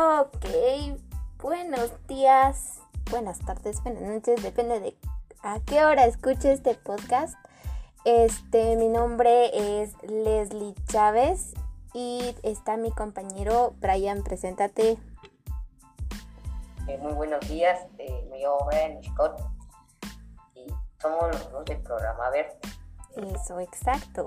Ok, buenos días, buenas tardes, buenas noches, depende de a qué hora escuche este podcast. Este, mi nombre es Leslie Chávez y está mi compañero Brian, preséntate. Eh, muy buenos días, eh, me llamo Brian Scott y somos los dos del programa Ver. Eso, exacto.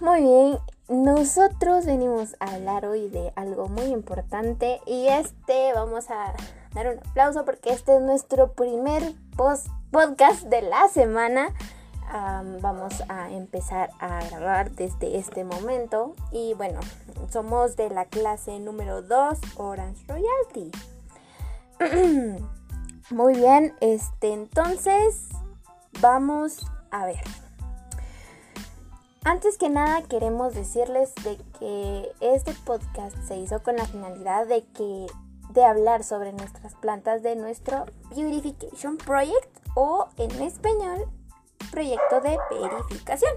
Muy bien, nosotros venimos a hablar hoy de algo muy importante y este vamos a dar un aplauso porque este es nuestro primer post podcast de la semana. vamos a empezar a grabar desde este momento y bueno, somos de la clase número 2 Orange Royalty. Muy bien, este entonces vamos a ver. Antes que nada queremos decirles de que este podcast se hizo con la finalidad de que de hablar sobre nuestras plantas de nuestro Beautification Project o en español proyecto de verificación.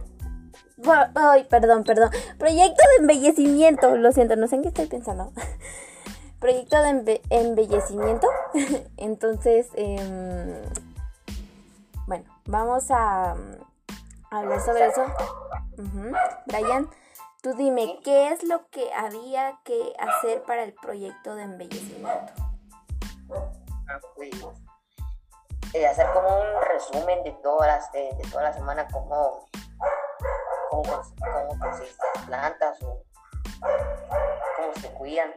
Ay, perdón, perdón. Proyecto de embellecimiento. Lo siento, no sé en qué estoy pensando. proyecto de embellecimiento. Entonces, em, bueno, vamos a hablar sobre eso. Brian, tú dime, ¿qué es lo que había que hacer para el proyecto de embellecimiento? Ah, pues, eh, hacer como un resumen de todas las, de, toda la semana, cómo, cómo, cómo las plantas o cómo se cuidan.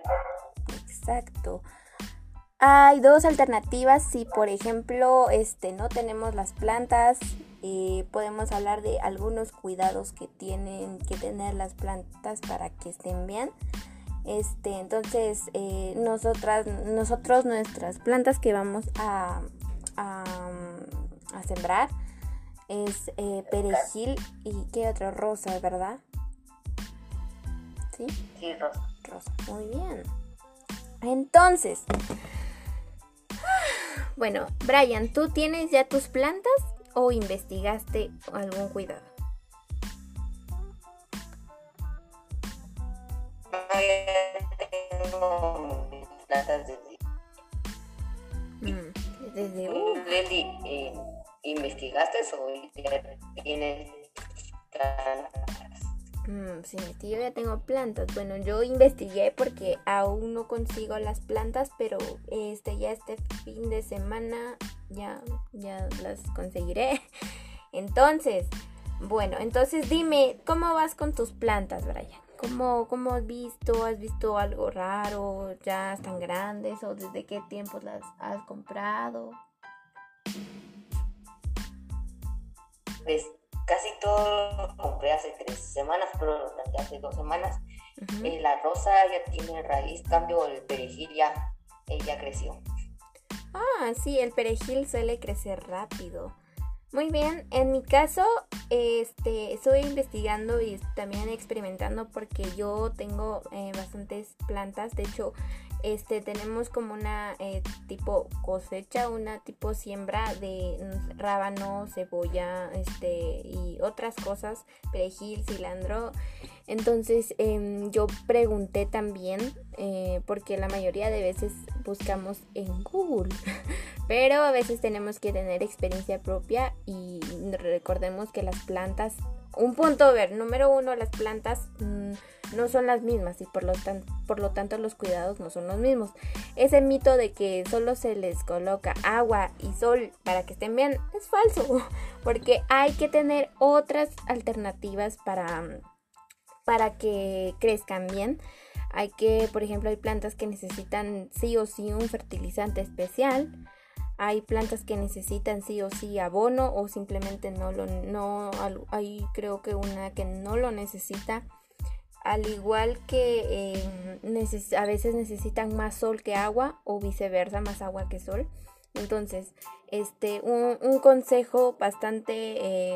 Exacto. Hay dos alternativas si por ejemplo este no tenemos las plantas eh, podemos hablar de algunos cuidados que tienen que tener las plantas para que estén bien. Este entonces eh, nosotras nosotros nuestras plantas que vamos a, a, sembrar es eh, perejil y qué otro rosa verdad sí sí rosa. Rosa muy bien. Entonces bueno, Brian, ¿tú tienes ya tus plantas o investigaste algún cuidado? tengo plantas desde... Mm, desde... Uh. Eh, ¿investigaste o tienes Mm, sí, yo ya tengo plantas. Bueno, yo investigué porque aún no consigo las plantas, pero este ya este fin de semana ya, ya las conseguiré. Entonces, bueno, entonces dime, ¿cómo vas con tus plantas, Brian? ¿Cómo, ¿Cómo, has visto? ¿Has visto algo raro? ¿Ya están grandes? ¿O desde qué tiempo las has comprado? Pues casi todo lo compré hace tres semanas, pero lo planté hace dos semanas. Eh, la rosa ya tiene raíz, cambio el perejil ya, eh, ya creció. Ah, sí, el perejil suele crecer rápido. Muy bien, en mi caso, este, estoy investigando y también experimentando porque yo tengo eh, bastantes plantas. De hecho, este, tenemos como una eh, tipo cosecha, una tipo siembra de rábano, cebolla, este, y otras cosas, perejil, cilantro. Entonces em, yo pregunté también, eh, porque la mayoría de veces buscamos en Google, pero a veces tenemos que tener experiencia propia y recordemos que las plantas, un punto ver, número uno, las plantas... Mm, no son las mismas y por lo, por lo tanto los cuidados no son los mismos. Ese mito de que solo se les coloca agua y sol para que estén bien es falso, porque hay que tener otras alternativas para, para que crezcan bien. Hay que, por ejemplo, hay plantas que necesitan sí o sí un fertilizante especial. Hay plantas que necesitan sí o sí abono o simplemente no lo no hay creo que una que no lo necesita al igual que em, a veces necesitan más sol que agua o viceversa, más agua que sol. Entonces, este, un, consejo bastante,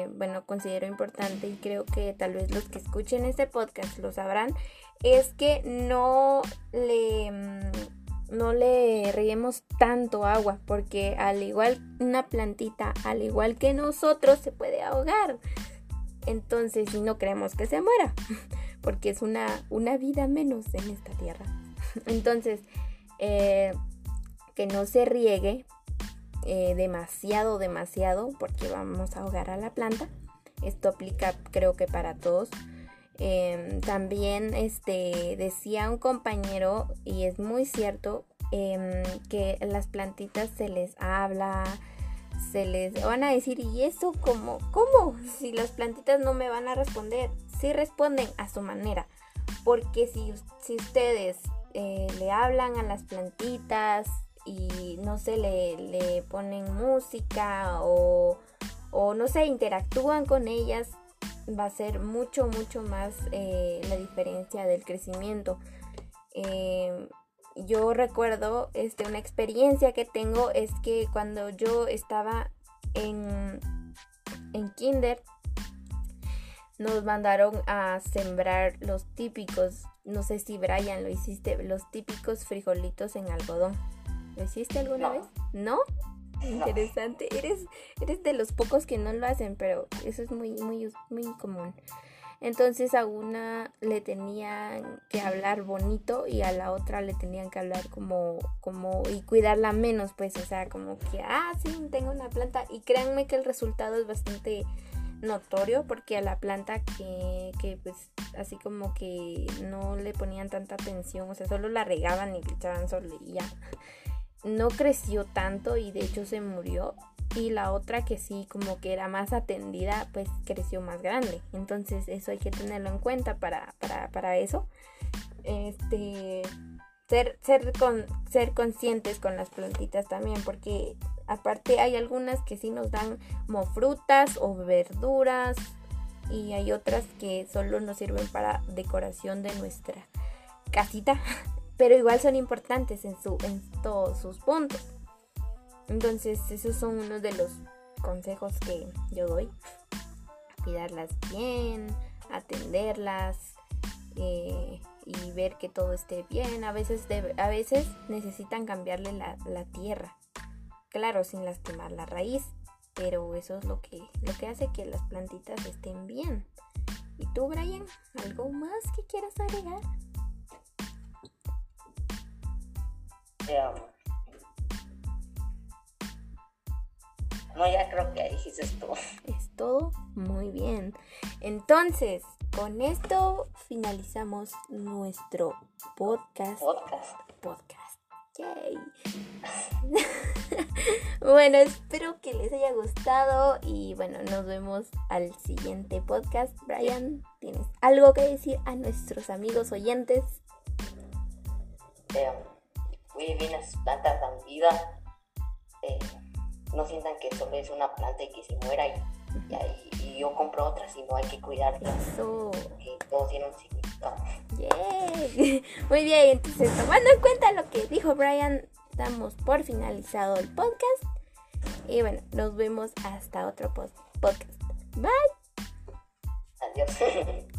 eh, bueno, considero importante y creo que tal vez los que escuchen este podcast lo sabrán, es que no le, mm, no le reguemos tanto agua, porque al igual una plantita, al igual que nosotros, se puede ahogar. Entonces, si no queremos que se muera. porque es una, una vida menos en esta tierra. Entonces, eh, que no se riegue eh, demasiado, demasiado, porque vamos a ahogar a la planta. Esto aplica creo que para todos. Em, también este, decía un compañero, y es muy cierto, em, que las plantitas se les habla, se les van a decir, ¿y eso cómo? ¿Cómo? Si las plantitas no me van a responder, sí responden a su manera. Porque si, si ustedes eh, le hablan a las plantitas y no sé, le, le ponen música o, o, no sé, interactúan con ellas, va a ser mucho, mucho más eh, la diferencia del crecimiento. Eh, yo recuerdo este, una experiencia que tengo es que cuando yo estaba en, en kinder, nos mandaron a sembrar los típicos, no sé si Brian lo hiciste, los típicos frijolitos en algodón. ¿Lo hiciste alguna vez? ¿No? Interesante. Eres, eres de los pocos que no lo hacen, pero eso es muy, muy, muy común. Entonces a una le tenían que hablar bonito y a la otra le tenían que hablar como, como, y cuidarla menos, pues, o sea, como que, ah, sí, tengo una planta. Y créanme que el resultado es bastante notorio porque a la planta que, que pues así como que no le ponían tanta atención, o sea, solo la regaban y le echaban sol y ya. No creció tanto y de hecho se murió y la otra que sí como que era más atendida pues creció más grande. Entonces eso hay que tenerlo en cuenta para, para, eso. Este ser, ser, con, ser conscientes con las plantitas también porque aparte hay algunas que sí nos dan como frutas o verduras y hay otras que solo nos sirven para decoración de nuestra casita pero igual son importantes en, su, en todos sus puntos entonces, esos son unos de los consejos que yo doy. Cuidarlas bien, atenderlas eh, y ver que todo esté bien. A veces, a veces necesitan cambiarle la, la, tierra. Claro, sin lastimar la raíz. Pero eso es lo que, lo que hace que las plantitas estén bien. ¿Y tú, Brian? ¿Algo más que quieras agregar? No, ya creo que ahí dijiste todo. Es todo muy bien. Entonces, con esto finalizamos nuestro podcast. Podcast. Podcast. Yay. bueno, espero que les haya gustado y bueno, nos vemos al siguiente podcast. Brian, ¿tienes algo que decir a nuestros amigos oyentes? Eh, muy bien, las plantas dan vida. Eh, no sientan que solo es una planta y que se muera y, y, yo compro otra, sino hay que cuidarla. Eso. Que todo tiene un significado. Muy bien, entonces tomando en cuenta lo que dijo Brian, damos por finalizado el podcast. Y bueno, nos vemos hasta otro podcast. Bye. Adiós.